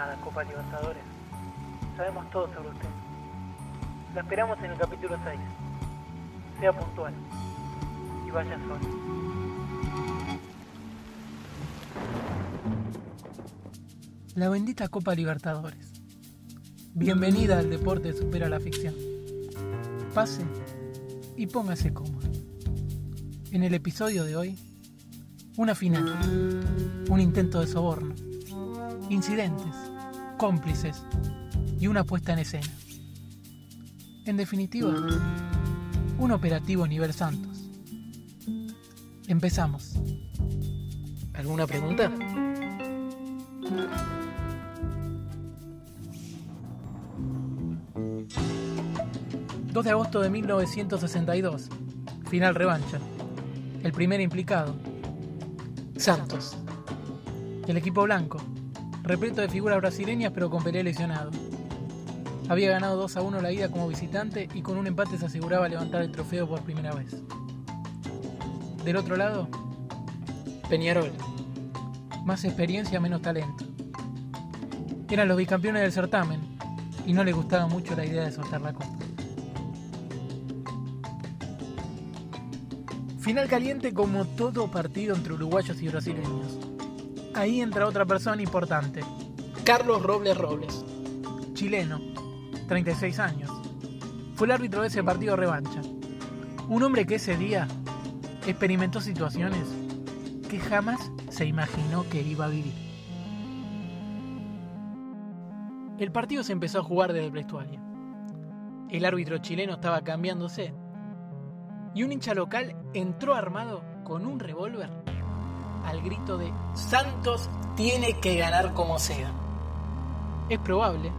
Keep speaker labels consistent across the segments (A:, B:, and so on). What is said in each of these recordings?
A: Nada, Copa Libertadores. Sabemos todo sobre usted. La esperamos en el capítulo 6. Sea puntual y vaya solo.
B: La bendita Copa Libertadores. Bienvenida al deporte supera la ficción. Pase y póngase cómodo. En el episodio de hoy, una final, un intento de soborno, incidentes, cómplices y una puesta en escena. En definitiva, un operativo nivel Santos. Empezamos. ¿Alguna pregunta? 2 de agosto de 1962. Final revancha. El primer implicado. Santos. El equipo blanco. Repleto de figuras brasileñas pero con Pelé lesionado. Había ganado 2 a 1 la ida como visitante y con un empate se aseguraba levantar el trofeo por primera vez. Del otro lado, Peñarol. Más experiencia, menos talento. Eran los bicampeones del certamen y no les gustaba mucho la idea de soltar la copa. Final caliente como todo partido entre uruguayos y brasileños. Ahí entra otra persona importante, Carlos Robles Robles, chileno, 36 años. Fue el árbitro de ese partido revancha. Un hombre que ese día experimentó situaciones que jamás se imaginó que iba a vivir. El partido se empezó a jugar desde el vestuario. El árbitro chileno estaba cambiándose y un hincha local entró armado con un revólver al grito de Santos tiene que ganar como sea. Es probable,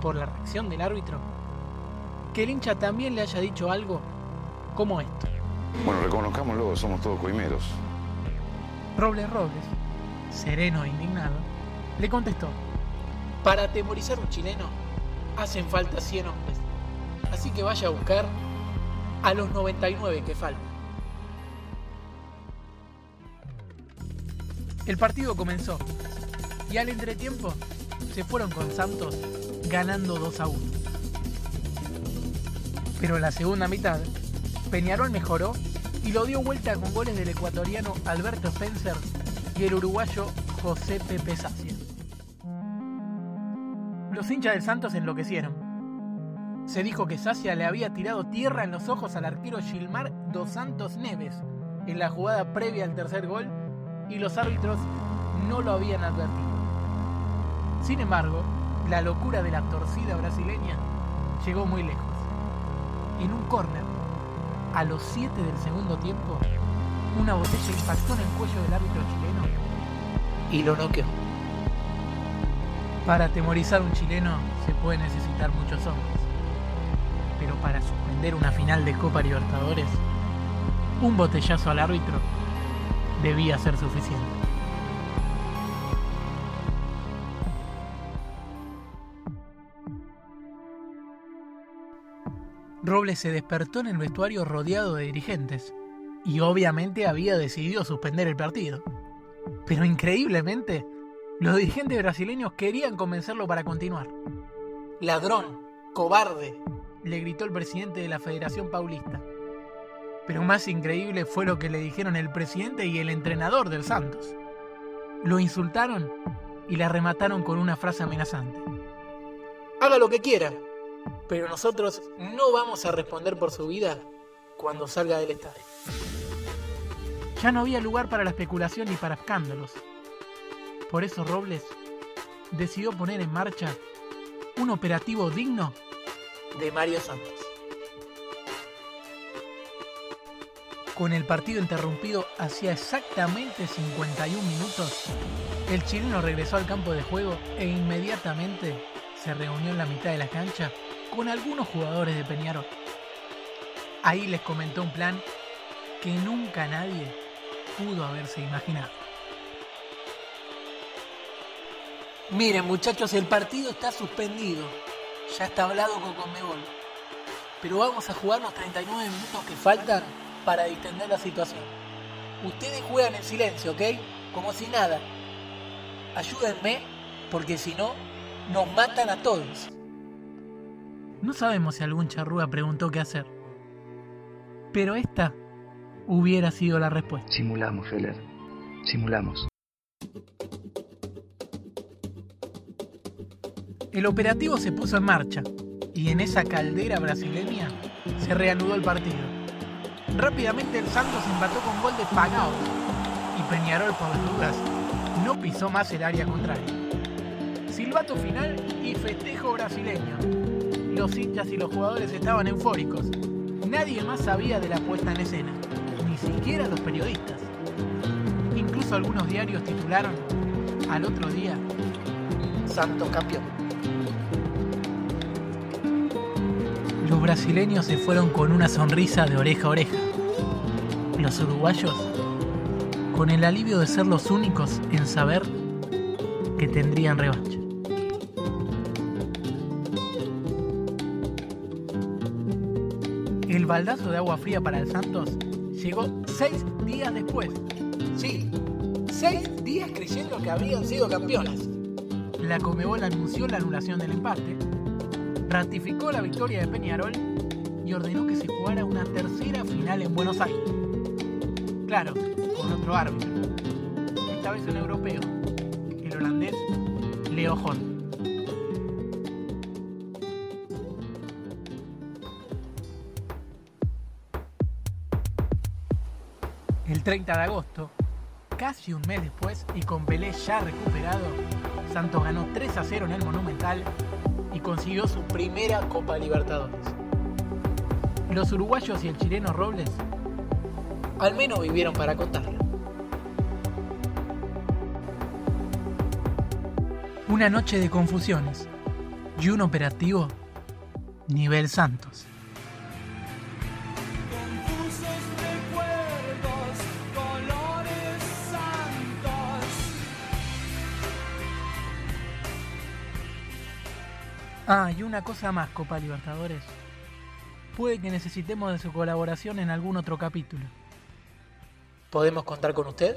B: por la reacción del árbitro, que el hincha también le haya dicho algo como esto.
C: Bueno, reconozcámoslo, somos todos coimeros.
B: Robles Robles, sereno e indignado, le contestó, para atemorizar un chileno hacen falta 100 hombres, así que vaya a buscar a los 99 que faltan. El partido comenzó y al entretiempo se fueron con Santos ganando 2 a 1. Pero en la segunda mitad, Peñarol mejoró y lo dio vuelta con goles del ecuatoriano Alberto Spencer y el uruguayo José Pepe Sacia. Los hinchas del Santos enloquecieron se dijo que Sacia le había tirado tierra en los ojos al arquero Gilmar dos Santos Neves en la jugada previa al tercer gol y los árbitros no lo habían advertido. Sin embargo, la locura de la torcida brasileña llegó muy lejos. En un córner, a los 7 del segundo tiempo, una botella impactó en el cuello del árbitro chileno y lo noqueó. Para atemorizar a un chileno se puede necesitar muchos hombres pero para suspender una final de Copa Libertadores, un botellazo al árbitro debía ser suficiente. Robles se despertó en el vestuario rodeado de dirigentes y obviamente había decidido suspender el partido. Pero increíblemente, los dirigentes brasileños querían convencerlo para continuar. Ladrón, cobarde, le gritó el presidente de la Federación Paulista. Pero más increíble fue lo que le dijeron el presidente y el entrenador del Santos. Lo insultaron y le remataron con una frase amenazante. Haga lo que quiera, pero nosotros no vamos a responder por su vida cuando salga del estadio. Ya no había lugar para la especulación ni para escándalos. Por eso Robles decidió poner en marcha un operativo digno de Mario Santos. Con el partido interrumpido hacía exactamente 51 minutos, el chileno regresó al campo de juego e inmediatamente se reunió en la mitad de la cancha con algunos jugadores de Peñarol. Ahí les comentó un plan que nunca nadie pudo haberse imaginado. Miren muchachos, el partido está suspendido. Ya está hablado con Conmebol. Pero vamos a jugar los 39 minutos que faltan para distender la situación. Ustedes juegan en silencio, ¿ok? Como si nada. Ayúdenme, porque si no, nos matan a todos. No sabemos si algún charrúa preguntó qué hacer. Pero esta hubiera sido la respuesta.
D: Simulamos, Feller. Simulamos.
B: El operativo se puso en marcha y en esa caldera brasileña se reanudó el partido. Rápidamente el Santos empató con gol de Pagao y Peñarol por las dudas no pisó más el área contraria. Silbato final y festejo brasileño. Los hinchas y los jugadores estaban eufóricos. Nadie más sabía de la puesta en escena, ni siquiera los periodistas. Incluso algunos diarios titularon al otro día Santos campeón. Los brasileños se fueron con una sonrisa de oreja a oreja. Los uruguayos con el alivio de ser los únicos en saber que tendrían revancha. El baldazo de agua fría para el Santos llegó seis días después. Sí, seis días creyendo que habían sido campeones. La Comebol anunció la anulación del empate, ratificó la victoria de Peñarol y ordenó que se jugara una tercera final en Buenos Aires. Claro, con otro árbitro. Esta vez un europeo, el holandés Leo Horn. El 30 de agosto, casi un mes después y con Pelé ya recuperado, Santos ganó 3 a 0 en el Monumental y consiguió su primera Copa Libertadores. Los uruguayos y el chileno Robles al menos vivieron para contarlo. Una noche de confusiones y un operativo nivel Santos. Ah, y una cosa más, Copa Libertadores. Puede que necesitemos de su colaboración en algún otro capítulo. ¿Podemos contar con usted?